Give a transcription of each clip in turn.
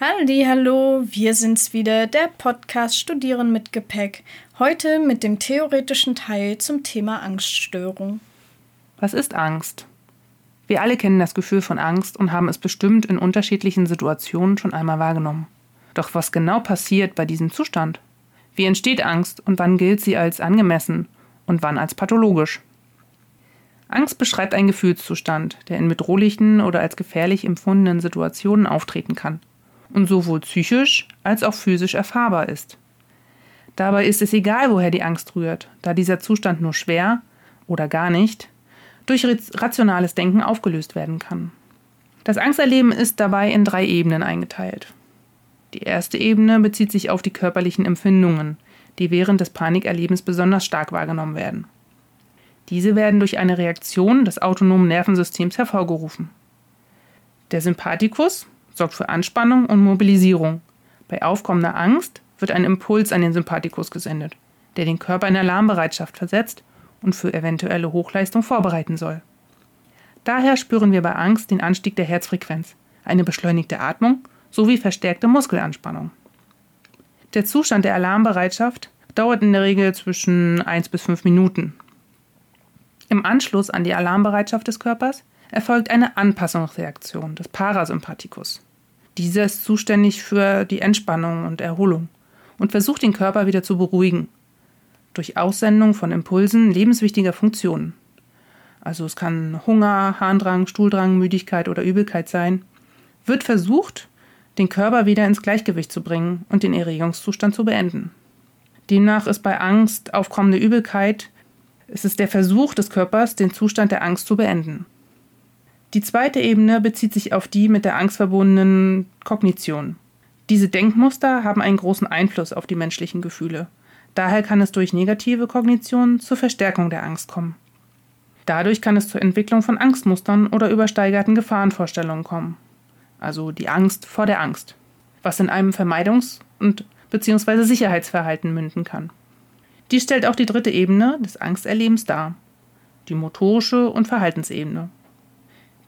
Halli, hallo, wir sind's wieder, der Podcast Studieren mit Gepäck. Heute mit dem theoretischen Teil zum Thema Angststörung. Was ist Angst? Wir alle kennen das Gefühl von Angst und haben es bestimmt in unterschiedlichen Situationen schon einmal wahrgenommen. Doch was genau passiert bei diesem Zustand? Wie entsteht Angst und wann gilt sie als angemessen und wann als pathologisch? Angst beschreibt einen Gefühlszustand, der in bedrohlichen oder als gefährlich empfundenen Situationen auftreten kann und sowohl psychisch als auch physisch erfahrbar ist. Dabei ist es egal, woher die Angst rührt, da dieser Zustand nur schwer oder gar nicht durch rationales Denken aufgelöst werden kann. Das Angsterleben ist dabei in drei Ebenen eingeteilt. Die erste Ebene bezieht sich auf die körperlichen Empfindungen, die während des Panikerlebens besonders stark wahrgenommen werden. Diese werden durch eine Reaktion des autonomen Nervensystems hervorgerufen. Der Sympathikus sorgt für Anspannung und Mobilisierung. Bei aufkommender Angst wird ein Impuls an den Sympathikus gesendet, der den Körper in Alarmbereitschaft versetzt und für eventuelle Hochleistung vorbereiten soll. Daher spüren wir bei Angst den Anstieg der Herzfrequenz, eine beschleunigte Atmung sowie verstärkte Muskelanspannung. Der Zustand der Alarmbereitschaft dauert in der Regel zwischen 1 bis 5 Minuten. Im Anschluss an die Alarmbereitschaft des Körpers erfolgt eine Anpassungsreaktion des Parasympathikus. Dieser ist zuständig für die Entspannung und Erholung und versucht den Körper wieder zu beruhigen. Durch Aussendung von Impulsen lebenswichtiger Funktionen. Also es kann Hunger, Harndrang, Stuhldrang, Müdigkeit oder Übelkeit sein, wird versucht, den Körper wieder ins Gleichgewicht zu bringen und den Erregungszustand zu beenden. Demnach ist bei Angst aufkommende Übelkeit es ist der Versuch des Körpers, den Zustand der Angst zu beenden. Die zweite Ebene bezieht sich auf die mit der Angst verbundenen Kognition. Diese Denkmuster haben einen großen Einfluss auf die menschlichen Gefühle. Daher kann es durch negative Kognition zur Verstärkung der Angst kommen. Dadurch kann es zur Entwicklung von Angstmustern oder übersteigerten Gefahrenvorstellungen kommen. Also die Angst vor der Angst, was in einem Vermeidungs- und bzw. Sicherheitsverhalten münden kann. Dies stellt auch die dritte Ebene des Angsterlebens dar, die motorische und Verhaltensebene.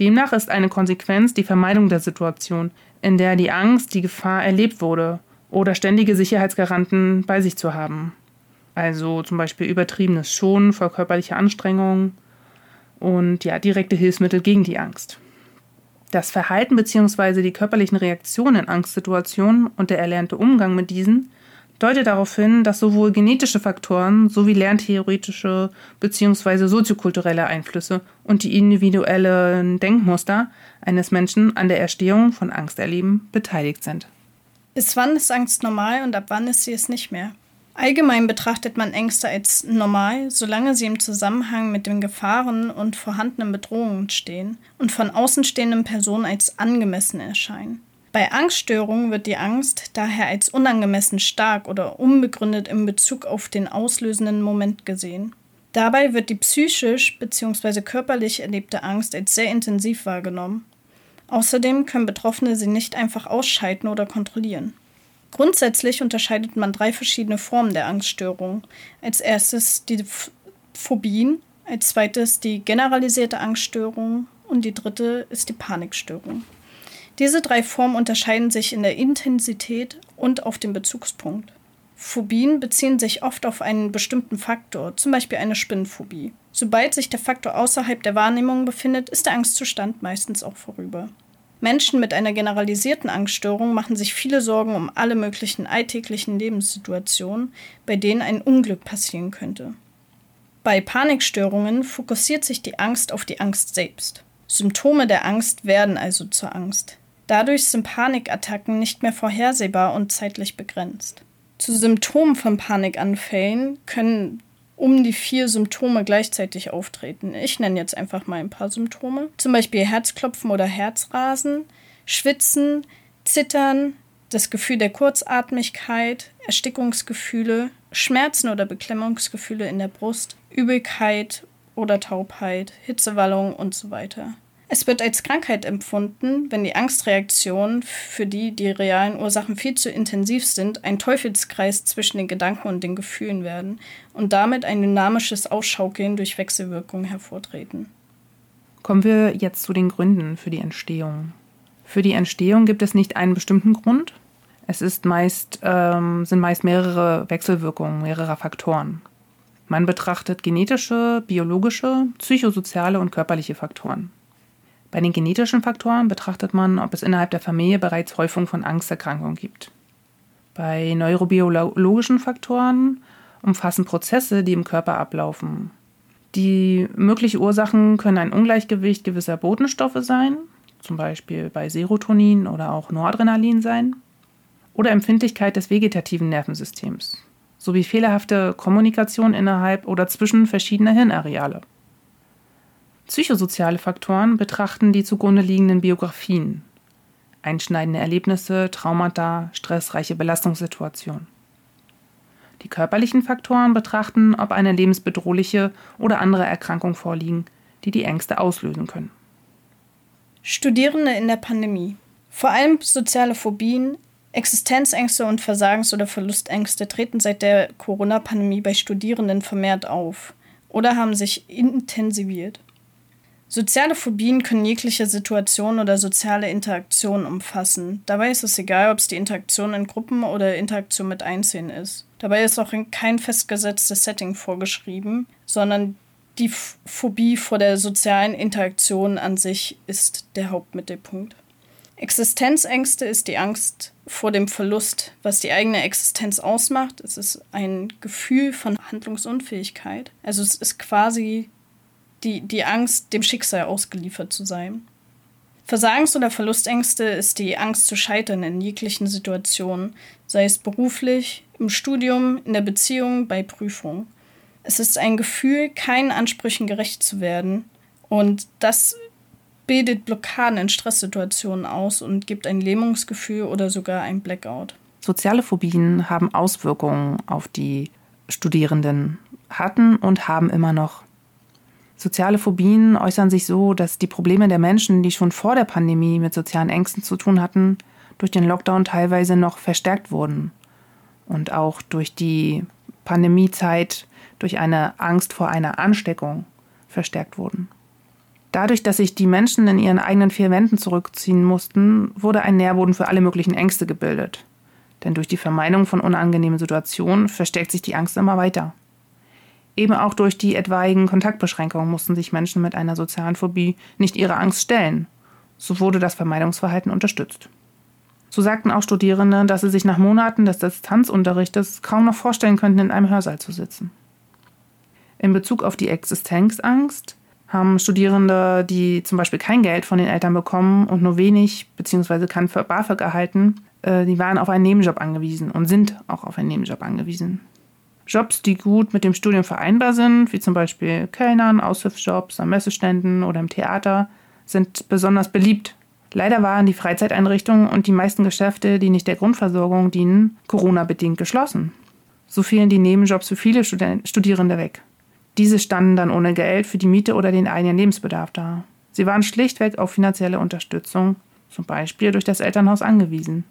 Demnach ist eine Konsequenz die Vermeidung der Situation, in der die Angst, die Gefahr erlebt wurde, oder ständige Sicherheitsgaranten bei sich zu haben. Also zum Beispiel übertriebenes Schonen vor körperlicher Anstrengung und ja, direkte Hilfsmittel gegen die Angst. Das Verhalten bzw. die körperlichen Reaktionen in Angstsituationen und der erlernte Umgang mit diesen deutet darauf hin, dass sowohl genetische Faktoren sowie lerntheoretische bzw. soziokulturelle Einflüsse und die individuellen Denkmuster eines Menschen an der Erstehung von Angsterleben beteiligt sind. Bis wann ist Angst normal und ab wann ist sie es nicht mehr? Allgemein betrachtet man Ängste als normal, solange sie im Zusammenhang mit den Gefahren und vorhandenen Bedrohungen stehen und von außenstehenden Personen als angemessen erscheinen. Bei Angststörungen wird die Angst daher als unangemessen stark oder unbegründet in Bezug auf den auslösenden Moment gesehen. Dabei wird die psychisch bzw. körperlich erlebte Angst als sehr intensiv wahrgenommen. Außerdem können Betroffene sie nicht einfach ausschalten oder kontrollieren. Grundsätzlich unterscheidet man drei verschiedene Formen der Angststörung. Als erstes die Phobien, als zweites die generalisierte Angststörung und die dritte ist die Panikstörung. Diese drei Formen unterscheiden sich in der Intensität und auf den Bezugspunkt. Phobien beziehen sich oft auf einen bestimmten Faktor, zum Beispiel eine Spinnenphobie. Sobald sich der Faktor außerhalb der Wahrnehmung befindet, ist der Angstzustand meistens auch vorüber. Menschen mit einer generalisierten Angststörung machen sich viele Sorgen um alle möglichen alltäglichen Lebenssituationen, bei denen ein Unglück passieren könnte. Bei Panikstörungen fokussiert sich die Angst auf die Angst selbst. Symptome der Angst werden also zur Angst. Dadurch sind Panikattacken nicht mehr vorhersehbar und zeitlich begrenzt. Zu Symptomen von Panikanfällen können um die vier Symptome gleichzeitig auftreten. Ich nenne jetzt einfach mal ein paar Symptome. Zum Beispiel Herzklopfen oder Herzrasen, Schwitzen, Zittern, das Gefühl der Kurzatmigkeit, Erstickungsgefühle, Schmerzen oder Beklemmungsgefühle in der Brust, Übelkeit oder Taubheit, Hitzewallung und so weiter. Es wird als Krankheit empfunden, wenn die Angstreaktionen, für die die realen Ursachen viel zu intensiv sind, ein Teufelskreis zwischen den Gedanken und den Gefühlen werden und damit ein dynamisches Ausschaukeln durch Wechselwirkungen hervortreten. Kommen wir jetzt zu den Gründen für die Entstehung. Für die Entstehung gibt es nicht einen bestimmten Grund. Es ist meist, ähm, sind meist mehrere Wechselwirkungen mehrerer Faktoren. Man betrachtet genetische, biologische, psychosoziale und körperliche Faktoren. Bei den genetischen Faktoren betrachtet man, ob es innerhalb der Familie bereits Häufung von Angsterkrankungen gibt. Bei neurobiologischen Faktoren umfassen Prozesse, die im Körper ablaufen. Die möglichen Ursachen können ein Ungleichgewicht gewisser Botenstoffe sein, zum Beispiel bei Serotonin oder auch Noradrenalin sein, oder Empfindlichkeit des vegetativen Nervensystems, sowie fehlerhafte Kommunikation innerhalb oder zwischen verschiedener Hirnareale. Psychosoziale Faktoren betrachten die zugrunde liegenden Biografien, einschneidende Erlebnisse, Traumata, stressreiche Belastungssituationen. Die körperlichen Faktoren betrachten, ob eine lebensbedrohliche oder andere Erkrankung vorliegen, die die Ängste auslösen können. Studierende in der Pandemie. Vor allem soziale Phobien, Existenzängste und Versagens- oder Verlustängste treten seit der Corona-Pandemie bei Studierenden vermehrt auf oder haben sich intensiviert. Soziale Phobien können jegliche Situation oder soziale Interaktion umfassen. Dabei ist es egal, ob es die Interaktion in Gruppen oder Interaktion mit Einzelnen ist. Dabei ist auch kein festgesetztes Setting vorgeschrieben, sondern die Phobie vor der sozialen Interaktion an sich ist der Hauptmittelpunkt. Existenzängste ist die Angst vor dem Verlust, was die eigene Existenz ausmacht. Es ist ein Gefühl von Handlungsunfähigkeit. Also es ist quasi die, die Angst, dem Schicksal ausgeliefert zu sein. Versagens- oder Verlustängste ist die Angst zu scheitern in jeglichen Situationen, sei es beruflich, im Studium, in der Beziehung, bei Prüfung. Es ist ein Gefühl, keinen Ansprüchen gerecht zu werden und das bildet Blockaden in Stresssituationen aus und gibt ein Lähmungsgefühl oder sogar ein Blackout. Soziale Phobien haben Auswirkungen auf die Studierenden, hatten und haben immer noch. Soziale Phobien äußern sich so, dass die Probleme der Menschen, die schon vor der Pandemie mit sozialen Ängsten zu tun hatten, durch den Lockdown teilweise noch verstärkt wurden und auch durch die Pandemiezeit durch eine Angst vor einer Ansteckung verstärkt wurden. Dadurch, dass sich die Menschen in ihren eigenen vier Wänden zurückziehen mussten, wurde ein Nährboden für alle möglichen Ängste gebildet. Denn durch die Vermeidung von unangenehmen Situationen verstärkt sich die Angst immer weiter. Eben auch durch die etwaigen Kontaktbeschränkungen mussten sich Menschen mit einer sozialen Phobie nicht ihrer Angst stellen. So wurde das Vermeidungsverhalten unterstützt. So sagten auch Studierende, dass sie sich nach Monaten des Distanzunterrichtes kaum noch vorstellen könnten, in einem Hörsaal zu sitzen. In Bezug auf die Existenzangst haben Studierende, die zum Beispiel kein Geld von den Eltern bekommen und nur wenig bzw. kein BAföG erhalten, äh, die waren auf einen Nebenjob angewiesen und sind auch auf einen Nebenjob angewiesen. Jobs, die gut mit dem Studium vereinbar sind, wie zum Beispiel Kellnern, Aushilfsjobs an Messeständen oder im Theater, sind besonders beliebt. Leider waren die Freizeiteinrichtungen und die meisten Geschäfte, die nicht der Grundversorgung dienen, Corona-bedingt geschlossen. So fielen die Nebenjobs für viele Studierende weg. Diese standen dann ohne Geld für die Miete oder den eigenen Lebensbedarf da. Sie waren schlichtweg auf finanzielle Unterstützung, zum Beispiel durch das Elternhaus, angewiesen.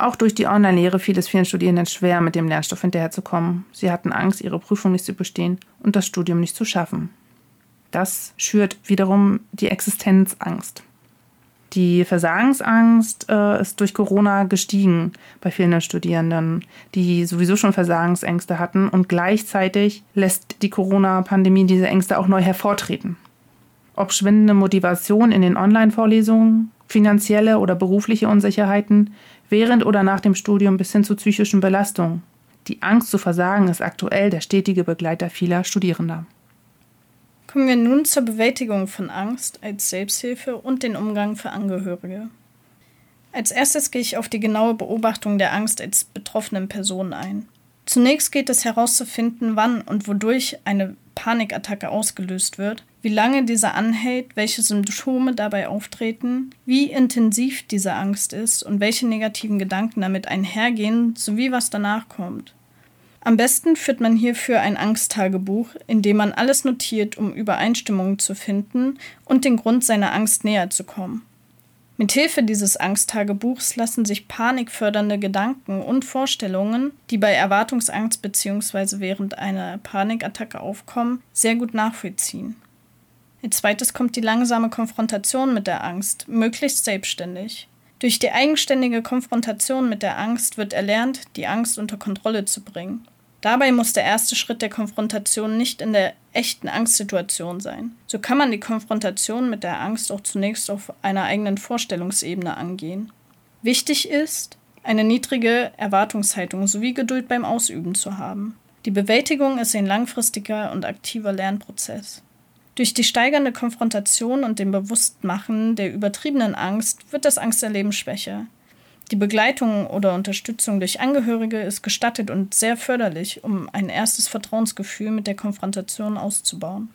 Auch durch die Online-Lehre fiel es vielen Studierenden schwer, mit dem Lernstoff hinterherzukommen. Sie hatten Angst, ihre Prüfung nicht zu bestehen und das Studium nicht zu schaffen. Das schürt wiederum die Existenzangst. Die Versagensangst äh, ist durch Corona gestiegen bei vielen Studierenden, die sowieso schon Versagensängste hatten und gleichzeitig lässt die Corona-Pandemie diese Ängste auch neu hervortreten. Ob schwindende Motivation in den Online-Vorlesungen, finanzielle oder berufliche Unsicherheiten, während oder nach dem Studium bis hin zu psychischen Belastungen. Die Angst zu versagen ist aktuell der stetige Begleiter vieler Studierender. Kommen wir nun zur Bewältigung von Angst als Selbsthilfe und den Umgang für Angehörige. Als erstes gehe ich auf die genaue Beobachtung der Angst als betroffenen Person ein. Zunächst geht es herauszufinden, wann und wodurch eine Panikattacke ausgelöst wird, wie lange diese anhält, welche Symptome dabei auftreten, wie intensiv diese Angst ist und welche negativen Gedanken damit einhergehen, sowie was danach kommt. Am besten führt man hierfür ein Angsttagebuch, in dem man alles notiert, um Übereinstimmungen zu finden und den Grund seiner Angst näher zu kommen. Mithilfe dieses Angsttagebuchs lassen sich panikfördernde Gedanken und Vorstellungen, die bei Erwartungsangst bzw. während einer Panikattacke aufkommen, sehr gut nachvollziehen. Als zweites kommt die langsame Konfrontation mit der Angst, möglichst selbstständig. Durch die eigenständige Konfrontation mit der Angst wird erlernt, die Angst unter Kontrolle zu bringen. Dabei muss der erste Schritt der Konfrontation nicht in der echten Angstsituation sein. So kann man die Konfrontation mit der Angst auch zunächst auf einer eigenen Vorstellungsebene angehen. Wichtig ist, eine niedrige Erwartungshaltung sowie Geduld beim Ausüben zu haben. Die Bewältigung ist ein langfristiger und aktiver Lernprozess. Durch die steigernde Konfrontation und dem Bewusstmachen der übertriebenen Angst wird das Angsterleben schwächer. Die Begleitung oder Unterstützung durch Angehörige ist gestattet und sehr förderlich, um ein erstes Vertrauensgefühl mit der Konfrontation auszubauen.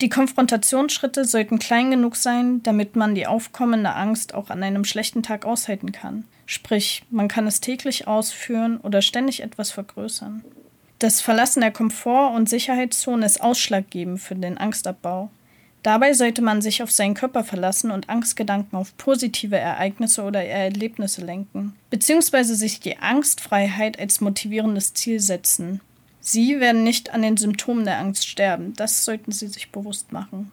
Die Konfrontationsschritte sollten klein genug sein, damit man die aufkommende Angst auch an einem schlechten Tag aushalten kann. Sprich, man kann es täglich ausführen oder ständig etwas vergrößern. Das Verlassen der Komfort- und Sicherheitszone ist ausschlaggebend für den Angstabbau. Dabei sollte man sich auf seinen Körper verlassen und Angstgedanken auf positive Ereignisse oder Erlebnisse lenken, beziehungsweise sich die Angstfreiheit als motivierendes Ziel setzen. Sie werden nicht an den Symptomen der Angst sterben, das sollten Sie sich bewusst machen.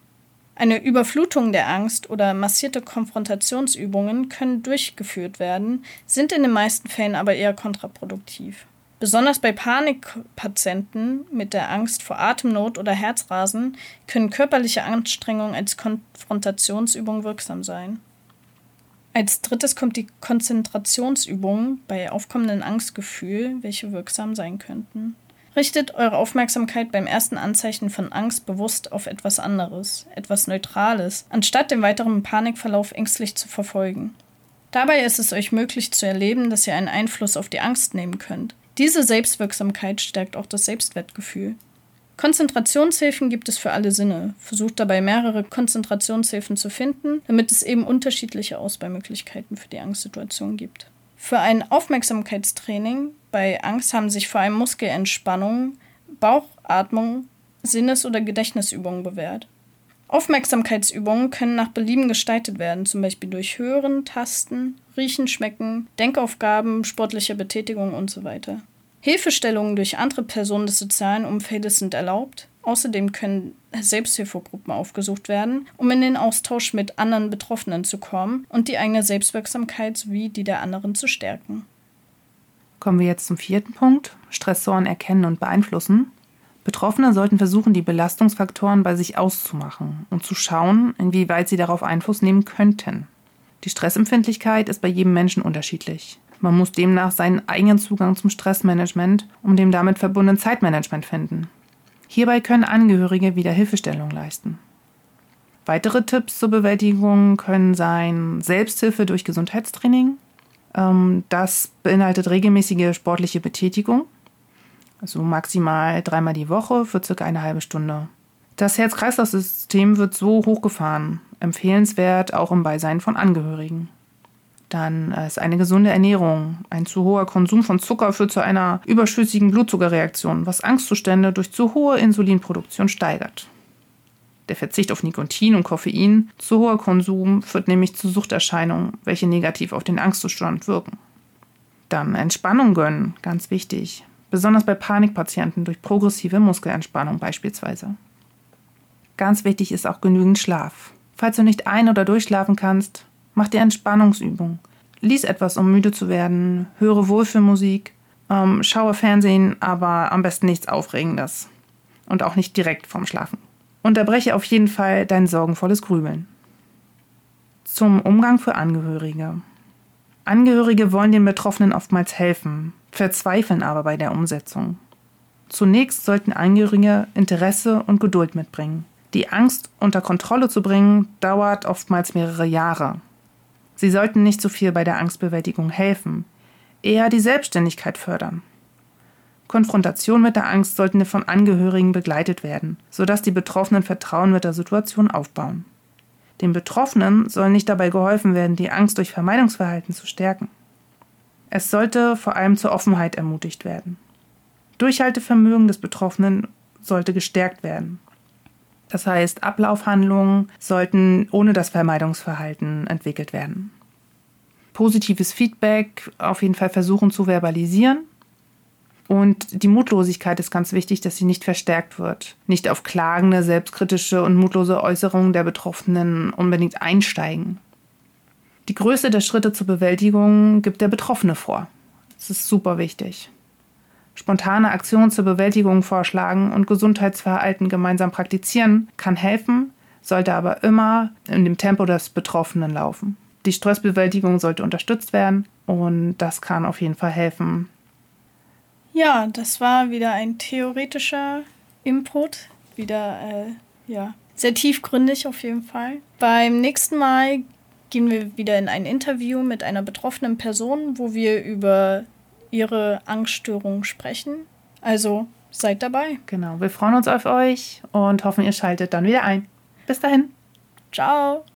Eine Überflutung der Angst oder massierte Konfrontationsübungen können durchgeführt werden, sind in den meisten Fällen aber eher kontraproduktiv. Besonders bei Panikpatienten mit der Angst vor Atemnot oder Herzrasen können körperliche Anstrengungen als Konfrontationsübung wirksam sein. Als drittes kommt die Konzentrationsübung bei aufkommenden Angstgefühl, welche wirksam sein könnten. Richtet eure Aufmerksamkeit beim ersten Anzeichen von Angst bewusst auf etwas anderes, etwas Neutrales, anstatt den weiteren Panikverlauf ängstlich zu verfolgen. Dabei ist es euch möglich zu erleben, dass ihr einen Einfluss auf die Angst nehmen könnt. Diese Selbstwirksamkeit stärkt auch das Selbstwertgefühl. Konzentrationshilfen gibt es für alle Sinne. Versucht dabei mehrere Konzentrationshilfen zu finden, damit es eben unterschiedliche Auswahlmöglichkeiten für die Angstsituation gibt. Für ein Aufmerksamkeitstraining bei Angst haben sich vor allem Muskelentspannung, Bauchatmung, Sinnes- oder Gedächtnisübungen bewährt. Aufmerksamkeitsübungen können nach Belieben gestaltet werden, zum Beispiel durch Hören, Tasten, Riechen, Schmecken, Denkaufgaben, sportliche Betätigung und so weiter. Hilfestellungen durch andere Personen des sozialen Umfeldes sind erlaubt. Außerdem können Selbsthilfegruppen aufgesucht werden, um in den Austausch mit anderen Betroffenen zu kommen und die eigene Selbstwirksamkeit sowie die der anderen zu stärken. Kommen wir jetzt zum vierten Punkt: Stressoren erkennen und beeinflussen. Betroffene sollten versuchen, die Belastungsfaktoren bei sich auszumachen und zu schauen, inwieweit sie darauf Einfluss nehmen könnten. Die Stressempfindlichkeit ist bei jedem Menschen unterschiedlich. Man muss demnach seinen eigenen Zugang zum Stressmanagement und dem damit verbundenen Zeitmanagement finden. Hierbei können Angehörige wieder Hilfestellung leisten. Weitere Tipps zur Bewältigung können sein Selbsthilfe durch Gesundheitstraining. Ähm, das beinhaltet regelmäßige sportliche Betätigung, also maximal dreimal die Woche für circa eine halbe Stunde. Das Herz-Kreislauf-System wird so hochgefahren, empfehlenswert auch im Beisein von Angehörigen. Dann ist eine gesunde Ernährung. Ein zu hoher Konsum von Zucker führt zu einer überschüssigen Blutzuckerreaktion, was Angstzustände durch zu hohe Insulinproduktion steigert. Der Verzicht auf Nikotin und Koffein, zu hoher Konsum führt nämlich zu Suchterscheinungen, welche negativ auf den Angstzustand wirken. Dann Entspannung gönnen, ganz wichtig besonders bei Panikpatienten durch progressive Muskelentspannung beispielsweise. Ganz wichtig ist auch genügend Schlaf. Falls du nicht ein- oder durchschlafen kannst, mach dir Entspannungsübungen. Lies etwas, um müde zu werden, höre Wohlfühlmusik, ähm, schaue Fernsehen, aber am besten nichts Aufregendes. Und auch nicht direkt vorm Schlafen. Unterbreche auf jeden Fall dein sorgenvolles Grübeln. Zum Umgang für Angehörige. Angehörige wollen den Betroffenen oftmals helfen, verzweifeln aber bei der Umsetzung. Zunächst sollten Angehörige Interesse und Geduld mitbringen. Die Angst unter Kontrolle zu bringen, dauert oftmals mehrere Jahre. Sie sollten nicht so viel bei der Angstbewältigung helfen, eher die Selbstständigkeit fördern. Konfrontation mit der Angst sollten von Angehörigen begleitet werden, sodass die Betroffenen Vertrauen mit der Situation aufbauen. Den Betroffenen soll nicht dabei geholfen werden, die Angst durch Vermeidungsverhalten zu stärken. Es sollte vor allem zur Offenheit ermutigt werden. Durchhaltevermögen des Betroffenen sollte gestärkt werden. Das heißt, Ablaufhandlungen sollten ohne das Vermeidungsverhalten entwickelt werden. Positives Feedback auf jeden Fall versuchen zu verbalisieren. Und die Mutlosigkeit ist ganz wichtig, dass sie nicht verstärkt wird. Nicht auf klagende, selbstkritische und mutlose Äußerungen der Betroffenen unbedingt einsteigen. Die Größe der Schritte zur Bewältigung gibt der Betroffene vor. Das ist super wichtig. Spontane Aktionen zur Bewältigung vorschlagen und Gesundheitsverhalten gemeinsam praktizieren kann helfen, sollte aber immer in dem Tempo des Betroffenen laufen. Die Stressbewältigung sollte unterstützt werden und das kann auf jeden Fall helfen. Ja, das war wieder ein theoretischer Input. Wieder, äh, ja, sehr tiefgründig auf jeden Fall. Beim nächsten Mal gehen wir wieder in ein Interview mit einer betroffenen Person, wo wir über ihre Angststörung sprechen. Also seid dabei. Genau, wir freuen uns auf euch und hoffen, ihr schaltet dann wieder ein. Bis dahin. Ciao.